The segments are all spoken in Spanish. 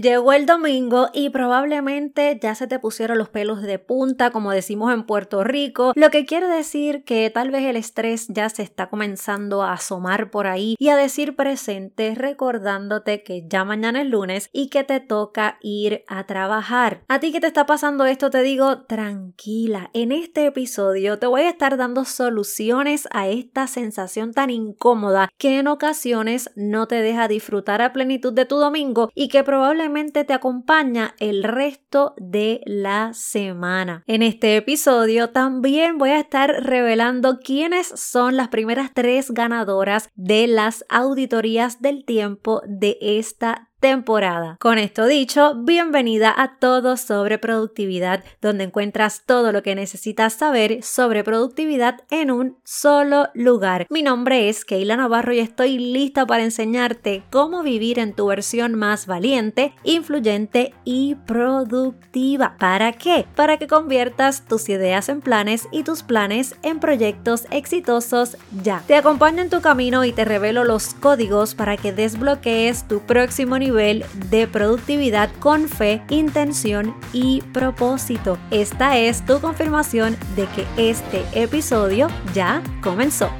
Llegó el domingo y probablemente ya se te pusieron los pelos de punta, como decimos en Puerto Rico, lo que quiere decir que tal vez el estrés ya se está comenzando a asomar por ahí y a decir presente recordándote que ya mañana es lunes y que te toca ir a trabajar. A ti que te está pasando esto te digo tranquila, en este episodio te voy a estar dando soluciones a esta sensación tan incómoda que en ocasiones no te deja disfrutar a plenitud de tu domingo y que probablemente te acompaña el resto de la semana. En este episodio también voy a estar revelando quiénes son las primeras tres ganadoras de las auditorías del tiempo de esta temporada. Con esto dicho, bienvenida a Todo sobre Productividad, donde encuentras todo lo que necesitas saber sobre productividad en un solo lugar. Mi nombre es Keila Navarro y estoy lista para enseñarte cómo vivir en tu versión más valiente, influyente y productiva. ¿Para qué? Para que conviertas tus ideas en planes y tus planes en proyectos exitosos ya. Te acompaño en tu camino y te revelo los códigos para que desbloquees tu próximo nivel nivel de productividad con fe, intención y propósito. Esta es tu confirmación de que este episodio ya comenzó.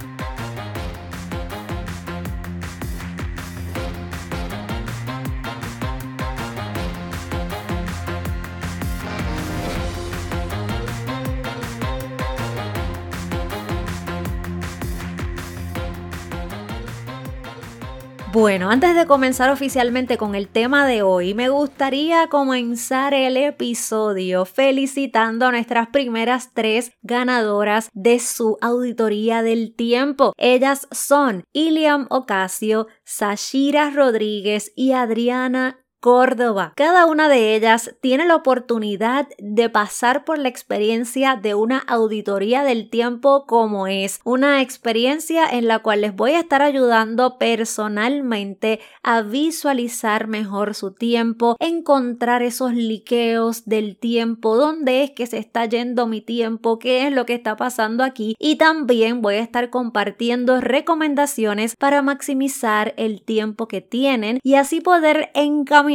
Bueno, antes de comenzar oficialmente con el tema de hoy, me gustaría comenzar el episodio felicitando a nuestras primeras tres ganadoras de su auditoría del tiempo. Ellas son Iliam Ocasio, Sashira Rodríguez y Adriana Córdoba. Cada una de ellas tiene la oportunidad de pasar por la experiencia de una auditoría del tiempo como es, una experiencia en la cual les voy a estar ayudando personalmente a visualizar mejor su tiempo, encontrar esos liqueos del tiempo, dónde es que se está yendo mi tiempo, qué es lo que está pasando aquí y también voy a estar compartiendo recomendaciones para maximizar el tiempo que tienen y así poder encaminar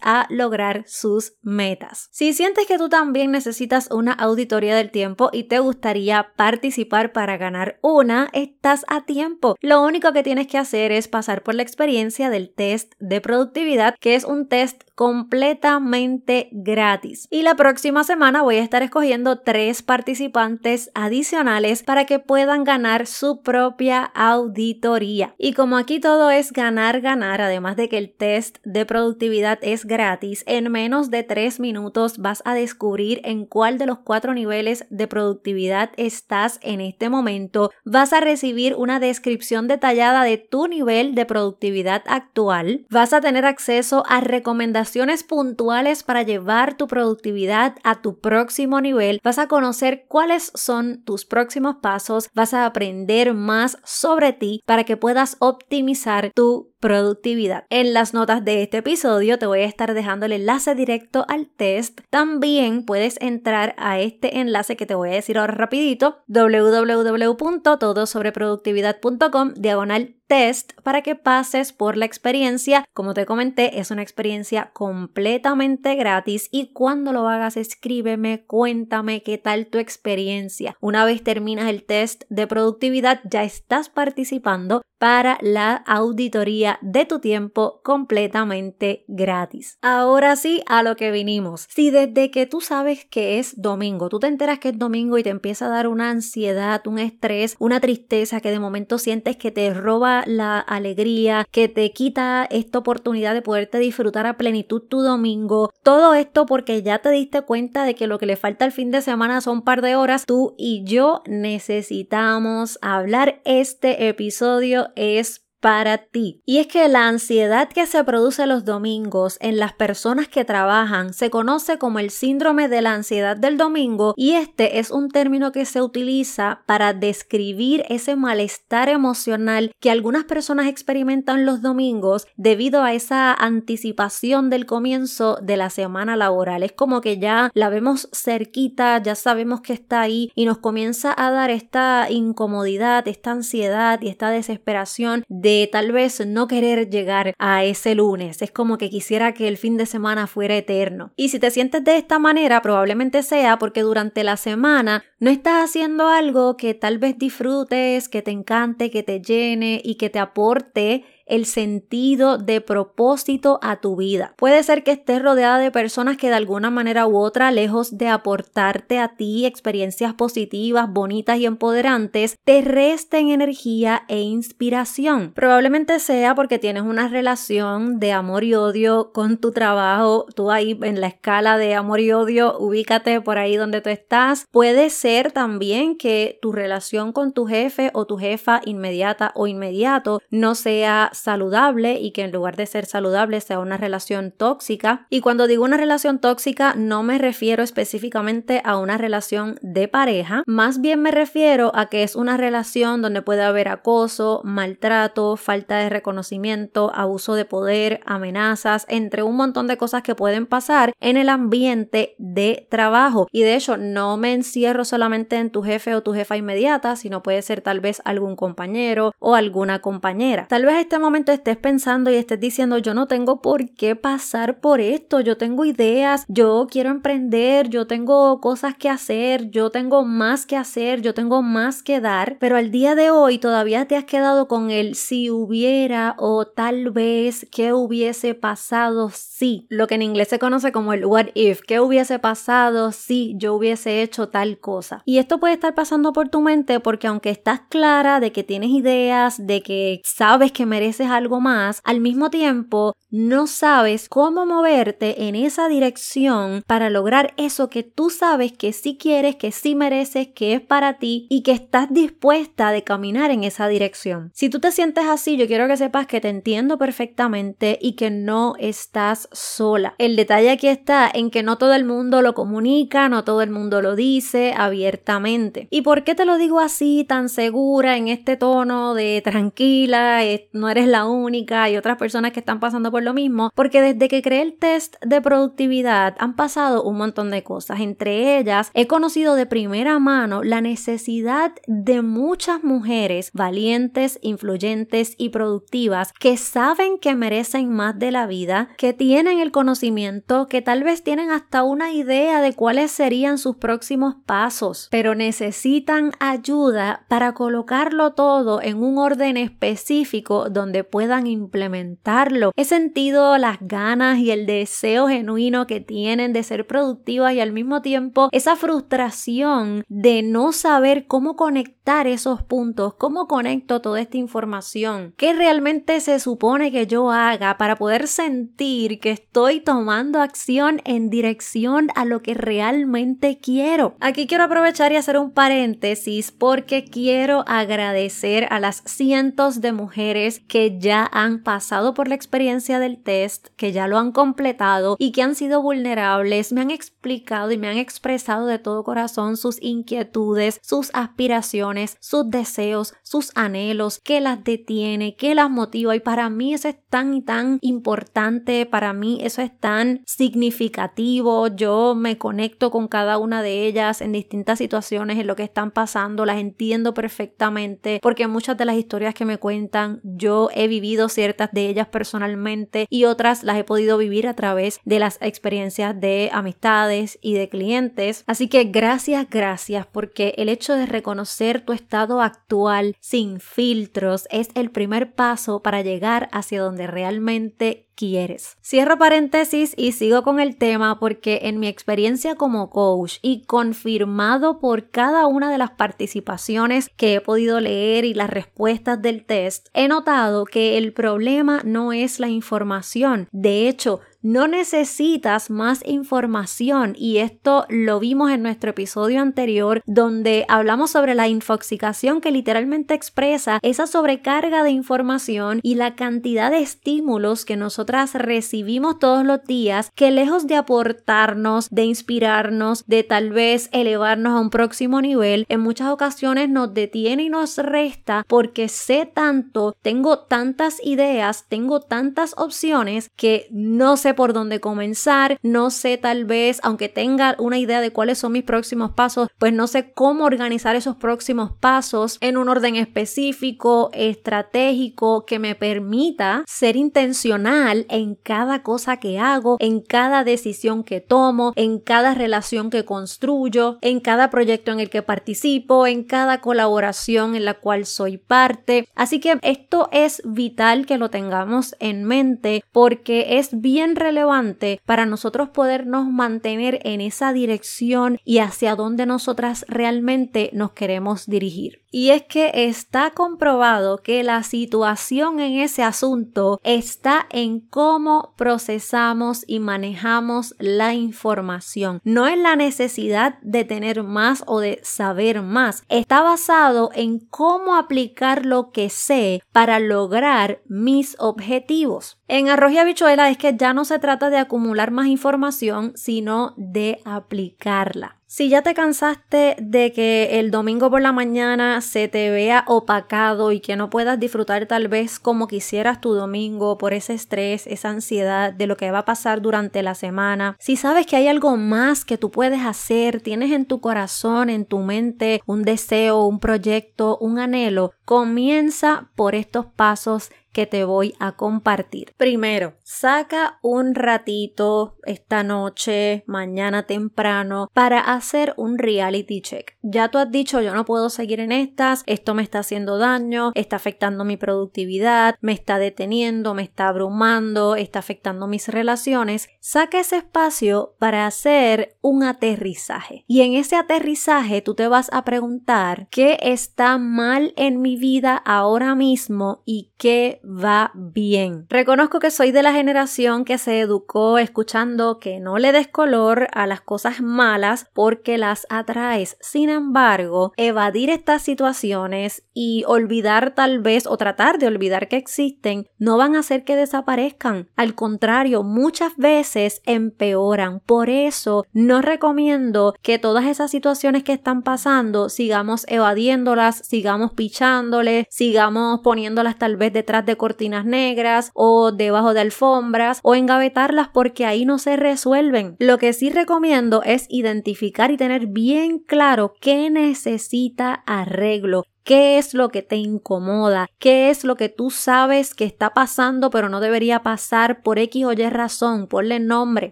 a lograr sus metas. Si sientes que tú también necesitas una auditoría del tiempo y te gustaría participar para ganar una, estás a tiempo. Lo único que tienes que hacer es pasar por la experiencia del test de productividad, que es un test completamente gratis. Y la próxima semana voy a estar escogiendo tres participantes adicionales para que puedan ganar su propia auditoría. Y como aquí todo es ganar, ganar, además de que el test de productividad es gratis, en menos de tres minutos vas a descubrir en cuál de los cuatro niveles de productividad estás en este momento. Vas a recibir una descripción detallada de tu nivel de productividad actual. Vas a tener acceso a recomendaciones puntuales para llevar tu productividad a tu próximo nivel. Vas a conocer cuáles son tus próximos pasos. Vas a aprender más sobre ti para que puedas optimizar tu productividad. En las notas de este episodio te voy a estar dejando el enlace directo al test. También puedes entrar a este enlace que te voy a decir ahora rapidito www.todosobreproductividad.com diagonal test para que pases por la experiencia. Como te comenté, es una experiencia completamente gratis y cuando lo hagas escríbeme, cuéntame qué tal tu experiencia. Una vez terminas el test de productividad, ya estás participando para la auditoría de tu tiempo completamente gratis. Ahora sí, a lo que vinimos. Si desde que tú sabes que es domingo, tú te enteras que es domingo y te empieza a dar una ansiedad, un estrés, una tristeza que de momento sientes que te roba la alegría, que te quita esta oportunidad de poderte disfrutar a plenitud tu domingo. Todo esto porque ya te diste cuenta de que lo que le falta al fin de semana son un par de horas. Tú y yo necesitamos hablar. Este episodio es para ti. Y es que la ansiedad que se produce los domingos en las personas que trabajan se conoce como el síndrome de la ansiedad del domingo y este es un término que se utiliza para describir ese malestar emocional que algunas personas experimentan los domingos debido a esa anticipación del comienzo de la semana laboral. Es como que ya la vemos cerquita, ya sabemos que está ahí y nos comienza a dar esta incomodidad, esta ansiedad y esta desesperación de tal vez no querer llegar a ese lunes. Es como que quisiera que el fin de semana fuera eterno. Y si te sientes de esta manera, probablemente sea porque durante la semana no estás haciendo algo que tal vez disfrutes, que te encante, que te llene y que te aporte el sentido de propósito a tu vida. Puede ser que estés rodeada de personas que de alguna manera u otra, lejos de aportarte a ti experiencias positivas, bonitas y empoderantes, te resten energía e inspiración. Probablemente sea porque tienes una relación de amor y odio con tu trabajo, tú ahí en la escala de amor y odio, ubícate por ahí donde tú estás. Puede ser también que tu relación con tu jefe o tu jefa inmediata o inmediato no sea saludable y que en lugar de ser saludable sea una relación tóxica. Y cuando digo una relación tóxica no me refiero específicamente a una relación de pareja, más bien me refiero a que es una relación donde puede haber acoso, maltrato, falta de reconocimiento, abuso de poder, amenazas, entre un montón de cosas que pueden pasar en el ambiente de trabajo. Y de hecho no me encierro solamente en tu jefe o tu jefa inmediata, sino puede ser tal vez algún compañero o alguna compañera. Tal vez este momento estés pensando y estés diciendo yo no tengo por qué pasar por esto, yo tengo ideas, yo quiero emprender, yo tengo cosas que hacer, yo tengo más que hacer, yo tengo más que dar, pero al día de hoy todavía te has quedado con el si hubiera o tal vez qué hubiese pasado si, lo que en inglés se conoce como el what if, qué hubiese pasado si yo hubiese hecho tal cosa. Y esto puede estar pasando por tu mente porque aunque estás clara de que tienes ideas, de que sabes que mereces algo más, al mismo tiempo no sabes cómo moverte en esa dirección para lograr eso que tú sabes que sí quieres, que sí mereces, que es para ti y que estás dispuesta de caminar en esa dirección. Si tú te sientes así, yo quiero que sepas que te entiendo perfectamente y que no estás sola. El detalle aquí está en que no todo el mundo lo comunica, no todo el mundo lo dice abiertamente. ¿Y por qué te lo digo así, tan segura, en este tono de tranquila, no eres la única, hay otras personas que están pasando por lo mismo, porque desde que creé el test de productividad han pasado un montón de cosas. Entre ellas, he conocido de primera mano la necesidad de muchas mujeres valientes, influyentes y productivas que saben que merecen más de la vida, que tienen el conocimiento, que tal vez tienen hasta una idea de cuáles serían sus próximos pasos, pero necesitan ayuda para colocarlo todo en un orden específico donde puedan implementarlo. He sentido las ganas y el deseo genuino que tienen de ser productivas y al mismo tiempo esa frustración de no saber cómo conectar esos puntos, cómo conecto toda esta información, qué realmente se supone que yo haga para poder sentir que estoy tomando acción en dirección a lo que realmente quiero. Aquí quiero aprovechar y hacer un paréntesis porque quiero agradecer a las cientos de mujeres que ya han pasado por la experiencia del test, que ya lo han completado y que han sido vulnerables, me han explicado y me han expresado de todo corazón sus inquietudes, sus aspiraciones, sus deseos, sus anhelos, qué las detiene, qué las motiva. Y para mí eso es tan y tan importante, para mí eso es tan significativo, yo me conecto con cada una de ellas en distintas situaciones en lo que están pasando, las entiendo perfectamente porque muchas de las historias que me cuentan yo he vivido ciertas de ellas personalmente y otras las he podido vivir a través de las experiencias de amistades y de clientes. Así que gracias, gracias, porque el hecho de reconocer tu estado actual sin filtros es el primer paso para llegar hacia donde realmente quieres. Cierro paréntesis y sigo con el tema porque en mi experiencia como coach y confirmado por cada una de las participaciones que he podido leer y las respuestas del test, he notado que el problema no es la información. De hecho, no necesitas más información y esto lo vimos en nuestro episodio anterior donde hablamos sobre la infoxicación que literalmente expresa esa sobrecarga de información y la cantidad de estímulos que nosotras recibimos todos los días que lejos de aportarnos, de inspirarnos, de tal vez elevarnos a un próximo nivel, en muchas ocasiones nos detiene y nos resta porque sé tanto, tengo tantas ideas, tengo tantas opciones que no sé por dónde comenzar, no sé tal vez, aunque tenga una idea de cuáles son mis próximos pasos, pues no sé cómo organizar esos próximos pasos en un orden específico, estratégico, que me permita ser intencional en cada cosa que hago, en cada decisión que tomo, en cada relación que construyo, en cada proyecto en el que participo, en cada colaboración en la cual soy parte. Así que esto es vital que lo tengamos en mente porque es bien relevante para nosotros podernos mantener en esa dirección y hacia donde nosotras realmente nos queremos dirigir. Y es que está comprobado que la situación en ese asunto está en cómo procesamos y manejamos la información. No es la necesidad de tener más o de saber más. Está basado en cómo aplicar lo que sé para lograr mis objetivos. En arroz y habichuela es que ya no se trata de acumular más información, sino de aplicarla. Si ya te cansaste de que el domingo por la mañana se te vea opacado y que no puedas disfrutar tal vez como quisieras tu domingo por ese estrés, esa ansiedad de lo que va a pasar durante la semana, si sabes que hay algo más que tú puedes hacer, tienes en tu corazón, en tu mente un deseo, un proyecto, un anhelo, comienza por estos pasos que te voy a compartir. Primero, saca un ratito esta noche, mañana temprano, para hacer un reality check. Ya tú has dicho, yo no puedo seguir en estas, esto me está haciendo daño, está afectando mi productividad, me está deteniendo, me está abrumando, está afectando mis relaciones. Saca ese espacio para hacer un aterrizaje. Y en ese aterrizaje tú te vas a preguntar qué está mal en mi vida ahora mismo y qué va bien. Reconozco que soy de la generación que se educó escuchando que no le des color a las cosas malas porque las atraes. Sin embargo, evadir estas situaciones y olvidar tal vez o tratar de olvidar que existen no van a hacer que desaparezcan. Al contrario, muchas veces empeoran. Por eso no recomiendo que todas esas situaciones que están pasando sigamos evadiéndolas, sigamos pichándoles, sigamos poniéndolas tal vez detrás de cortinas negras o debajo de alfombras o engavetarlas porque ahí no se resuelven. Lo que sí recomiendo es identificar y tener bien claro qué necesita arreglo, qué es lo que te incomoda, qué es lo que tú sabes que está pasando pero no debería pasar por X o Y razón, ponle nombre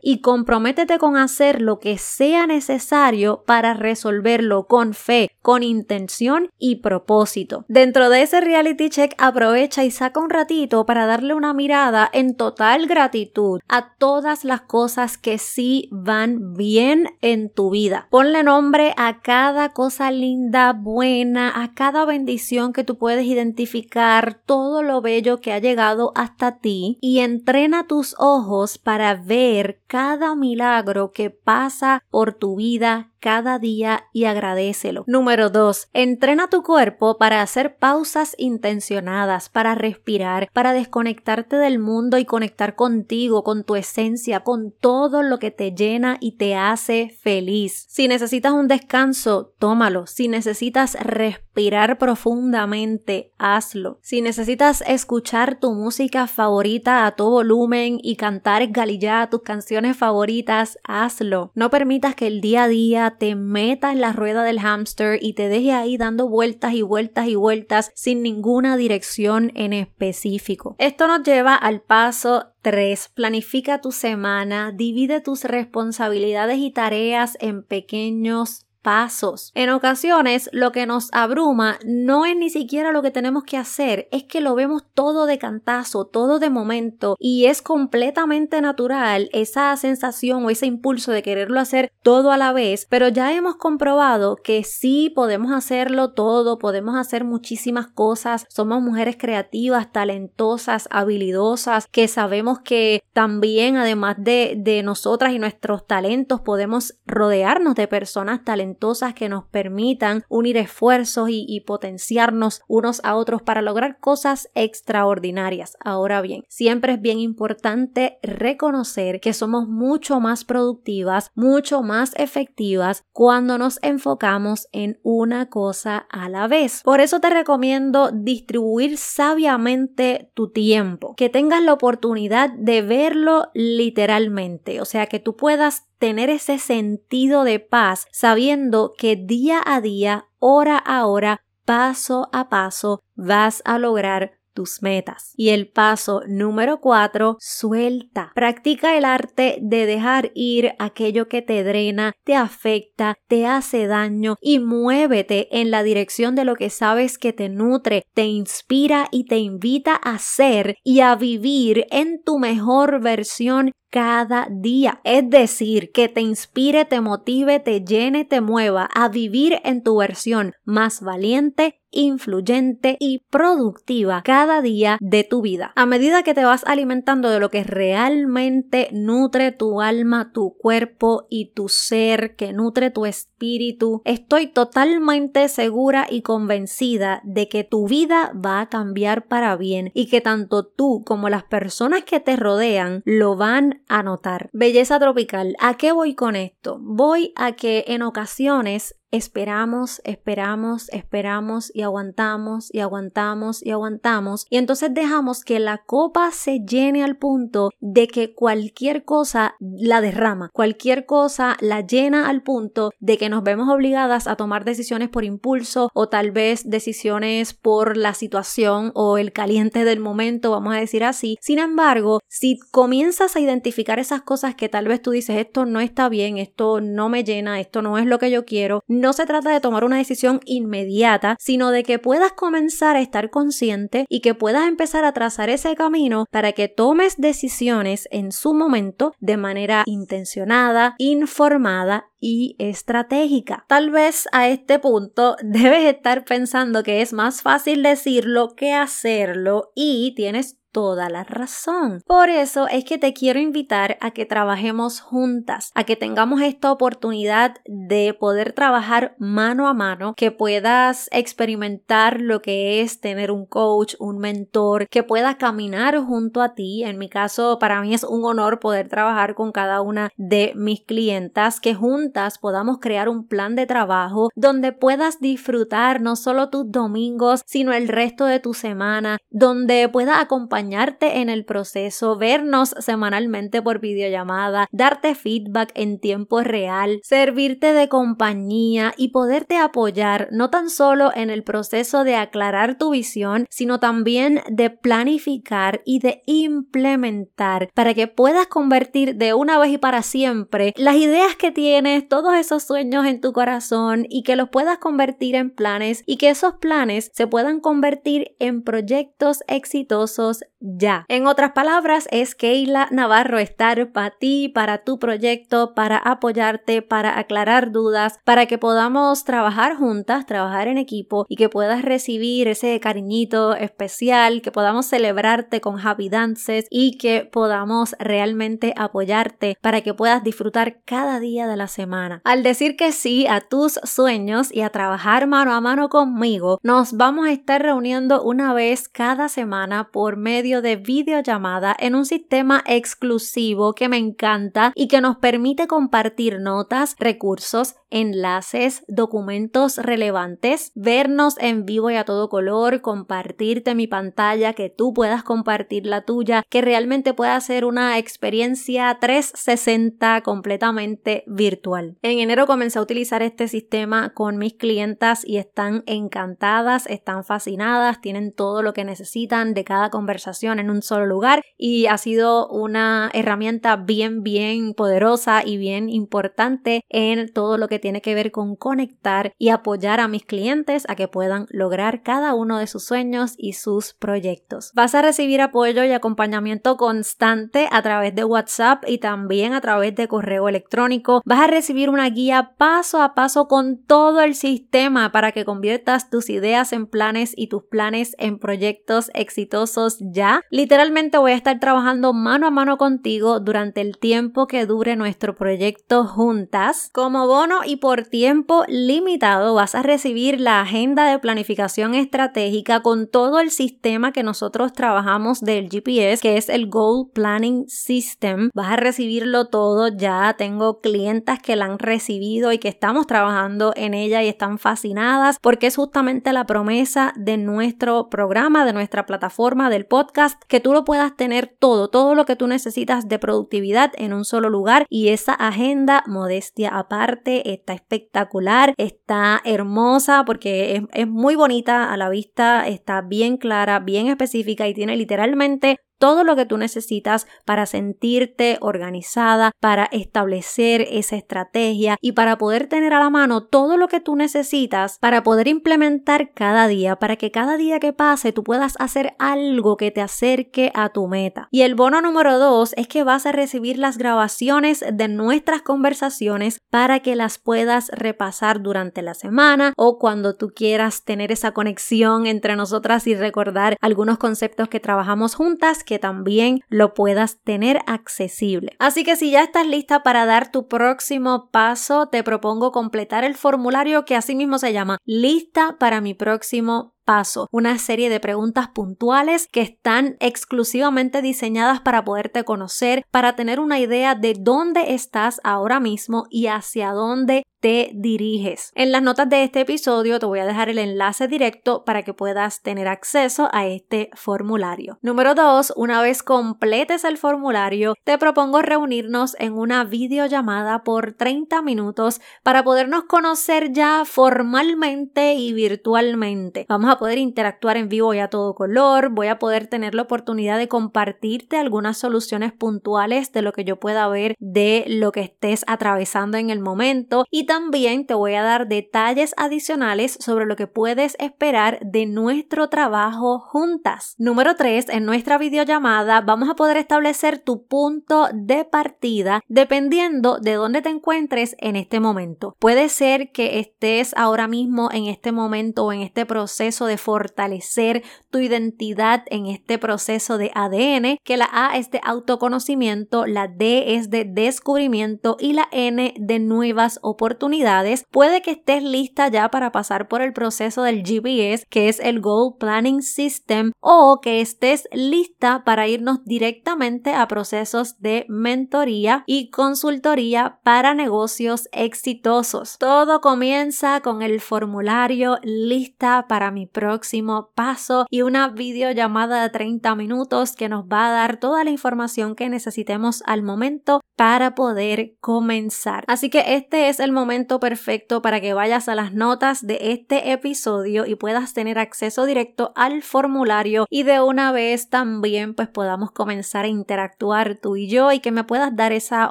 y comprométete con hacer lo que sea necesario para resolverlo con fe, con intención y propósito. Dentro de ese reality check aprovecha y saca un ratito para darle una mirada en total gratitud a todas las cosas que sí van bien en tu vida. Ponle nombre a cada cosa linda, buena, a cada bendición que tú puedes identificar, todo lo bello que ha llegado hasta ti y entrena tus ojos para ver cada milagro que pasa por tu vida cada día y agradecelo. Número 2. Entrena tu cuerpo para hacer pausas intencionadas, para respirar, para desconectarte del mundo y conectar contigo, con tu esencia, con todo lo que te llena y te hace feliz. Si necesitas un descanso, tómalo. Si necesitas respirar profundamente, hazlo. Si necesitas escuchar tu música favorita a todo volumen y cantar galillá tus canciones favoritas, hazlo. No permitas que el día a día te metas en la rueda del hámster y te deje ahí dando vueltas y vueltas y vueltas sin ninguna dirección en específico. Esto nos lleva al paso 3. Planifica tu semana, divide tus responsabilidades y tareas en pequeños pasos. En ocasiones lo que nos abruma no es ni siquiera lo que tenemos que hacer, es que lo vemos todo de cantazo, todo de momento y es completamente natural esa sensación o ese impulso de quererlo hacer todo a la vez, pero ya hemos comprobado que sí podemos hacerlo todo, podemos hacer muchísimas cosas, somos mujeres creativas, talentosas, habilidosas, que sabemos que también además de, de nosotras y nuestros talentos podemos rodearnos de personas talentosas que nos permitan unir esfuerzos y potenciarnos unos a otros para lograr cosas extraordinarias. Ahora bien, siempre es bien importante reconocer que somos mucho más productivas, mucho más efectivas cuando nos enfocamos en una cosa a la vez. Por eso te recomiendo distribuir sabiamente tu tiempo, que tengas la oportunidad de verlo literalmente, o sea, que tú puedas tener ese sentido de paz sabiendo que día a día, hora a hora, paso a paso, vas a lograr tus metas. Y el paso número cuatro, suelta. Practica el arte de dejar ir aquello que te drena, te afecta, te hace daño y muévete en la dirección de lo que sabes que te nutre, te inspira y te invita a ser y a vivir en tu mejor versión cada día. Es decir, que te inspire, te motive, te llene, te mueva a vivir en tu versión más valiente influyente y productiva cada día de tu vida. A medida que te vas alimentando de lo que realmente nutre tu alma, tu cuerpo y tu ser, que nutre tu espíritu, estoy totalmente segura y convencida de que tu vida va a cambiar para bien y que tanto tú como las personas que te rodean lo van anotar. Belleza tropical. ¿A qué voy con esto? Voy a que en ocasiones esperamos, esperamos, esperamos y aguantamos y aguantamos y aguantamos y entonces dejamos que la copa se llene al punto de que cualquier cosa la derrama, cualquier cosa la llena al punto de que nos vemos obligadas a tomar decisiones por impulso o tal vez decisiones por la situación o el caliente del momento, vamos a decir así. Sin embargo, si comienzas a identificar esas cosas que tal vez tú dices esto no está bien, esto no me llena, esto no es lo que yo quiero, no se trata de tomar una decisión inmediata, sino de que puedas comenzar a estar consciente y que puedas empezar a trazar ese camino para que tomes decisiones en su momento de manera intencionada, informada y estratégica. Tal vez a este punto debes estar pensando que es más fácil decirlo que hacerlo y tienes toda la razón. Por eso es que te quiero invitar a que trabajemos juntas, a que tengamos esta oportunidad de poder trabajar mano a mano, que puedas experimentar lo que es tener un coach, un mentor, que pueda caminar junto a ti. En mi caso, para mí es un honor poder trabajar con cada una de mis clientas, que juntas podamos crear un plan de trabajo donde puedas disfrutar no solo tus domingos, sino el resto de tu semana, donde pueda acompañar acompañarte en el proceso, vernos semanalmente por videollamada, darte feedback en tiempo real, servirte de compañía y poderte apoyar no tan solo en el proceso de aclarar tu visión, sino también de planificar y de implementar para que puedas convertir de una vez y para siempre las ideas que tienes, todos esos sueños en tu corazón y que los puedas convertir en planes y que esos planes se puedan convertir en proyectos exitosos ya. En otras palabras, es Keila Navarro estar para ti, para tu proyecto, para apoyarte, para aclarar dudas, para que podamos trabajar juntas, trabajar en equipo y que puedas recibir ese cariñito especial, que podamos celebrarte con happy dances y que podamos realmente apoyarte para que puedas disfrutar cada día de la semana. Al decir que sí a tus sueños y a trabajar mano a mano conmigo, nos vamos a estar reuniendo una vez cada semana por medio de videollamada en un sistema exclusivo que me encanta y que nos permite compartir notas, recursos, enlaces, documentos relevantes, vernos en vivo y a todo color, compartirte mi pantalla, que tú puedas compartir la tuya, que realmente pueda ser una experiencia 360 completamente virtual. En enero comencé a utilizar este sistema con mis clientas y están encantadas, están fascinadas, tienen todo lo que necesitan de cada conversación en un solo lugar y ha sido una herramienta bien bien poderosa y bien importante en todo lo que tiene que ver con conectar y apoyar a mis clientes a que puedan lograr cada uno de sus sueños y sus proyectos. Vas a recibir apoyo y acompañamiento constante a través de WhatsApp y también a través de correo electrónico. Vas a recibir una guía paso a paso con todo el sistema para que conviertas tus ideas en planes y tus planes en proyectos exitosos ya. Literalmente voy a estar trabajando mano a mano contigo durante el tiempo que dure nuestro proyecto juntas. Como bono y y por tiempo limitado vas a recibir la agenda de planificación estratégica con todo el sistema que nosotros trabajamos del GPS, que es el Goal Planning System. Vas a recibirlo todo. Ya tengo clientas que la han recibido y que estamos trabajando en ella y están fascinadas porque es justamente la promesa de nuestro programa, de nuestra plataforma, del podcast, que tú lo puedas tener todo, todo lo que tú necesitas de productividad en un solo lugar y esa agenda, modestia aparte, está espectacular, está hermosa porque es, es muy bonita a la vista, está bien clara, bien específica y tiene literalmente todo lo que tú necesitas para sentirte organizada, para establecer esa estrategia y para poder tener a la mano todo lo que tú necesitas para poder implementar cada día, para que cada día que pase tú puedas hacer algo que te acerque a tu meta. Y el bono número dos es que vas a recibir las grabaciones de nuestras conversaciones para que las puedas repasar durante la semana o cuando tú quieras tener esa conexión entre nosotras y recordar algunos conceptos que trabajamos juntas también lo puedas tener accesible. Así que si ya estás lista para dar tu próximo paso, te propongo completar el formulario que así mismo se llama Lista para mi próximo paso, una serie de preguntas puntuales que están exclusivamente diseñadas para poderte conocer, para tener una idea de dónde estás ahora mismo y hacia dónde te diriges. En las notas de este episodio te voy a dejar el enlace directo para que puedas tener acceso a este formulario. Número 2. Una vez completes el formulario, te propongo reunirnos en una videollamada por 30 minutos para podernos conocer ya formalmente y virtualmente. Vamos a poder interactuar en vivo y a todo color, voy a poder tener la oportunidad de compartirte algunas soluciones puntuales de lo que yo pueda ver de lo que estés atravesando en el momento y también te voy a dar detalles adicionales sobre lo que puedes esperar de nuestro trabajo juntas. Número 3, en nuestra videollamada vamos a poder establecer tu punto de partida dependiendo de dónde te encuentres en este momento. Puede ser que estés ahora mismo en este momento o en este proceso de fortalecer tu identidad en este proceso de ADN, que la A es de autoconocimiento, la D es de descubrimiento y la N de nuevas oportunidades puede que estés lista ya para pasar por el proceso del GPS, que es el Goal Planning System, o que estés lista para irnos directamente a procesos de mentoría y consultoría para negocios exitosos. Todo comienza con el formulario lista para mi próximo paso y una videollamada de 30 minutos que nos va a dar toda la información que necesitemos al momento para poder comenzar. Así que este es el momento perfecto para que vayas a las notas de este episodio y puedas tener acceso directo al formulario y de una vez también pues podamos comenzar a interactuar tú y yo y que me puedas dar esa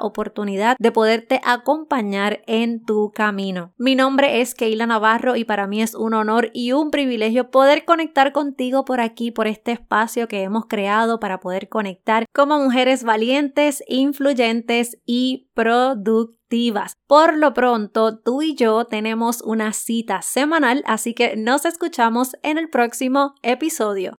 oportunidad de poderte acompañar en tu camino. Mi nombre es Keila Navarro y para mí es un honor y un privilegio poder conectar contigo por aquí, por este espacio que hemos creado para poder conectar como mujeres valientes, influyentes y productivas por lo pronto, tú y yo tenemos una cita semanal, así que nos escuchamos en el próximo episodio.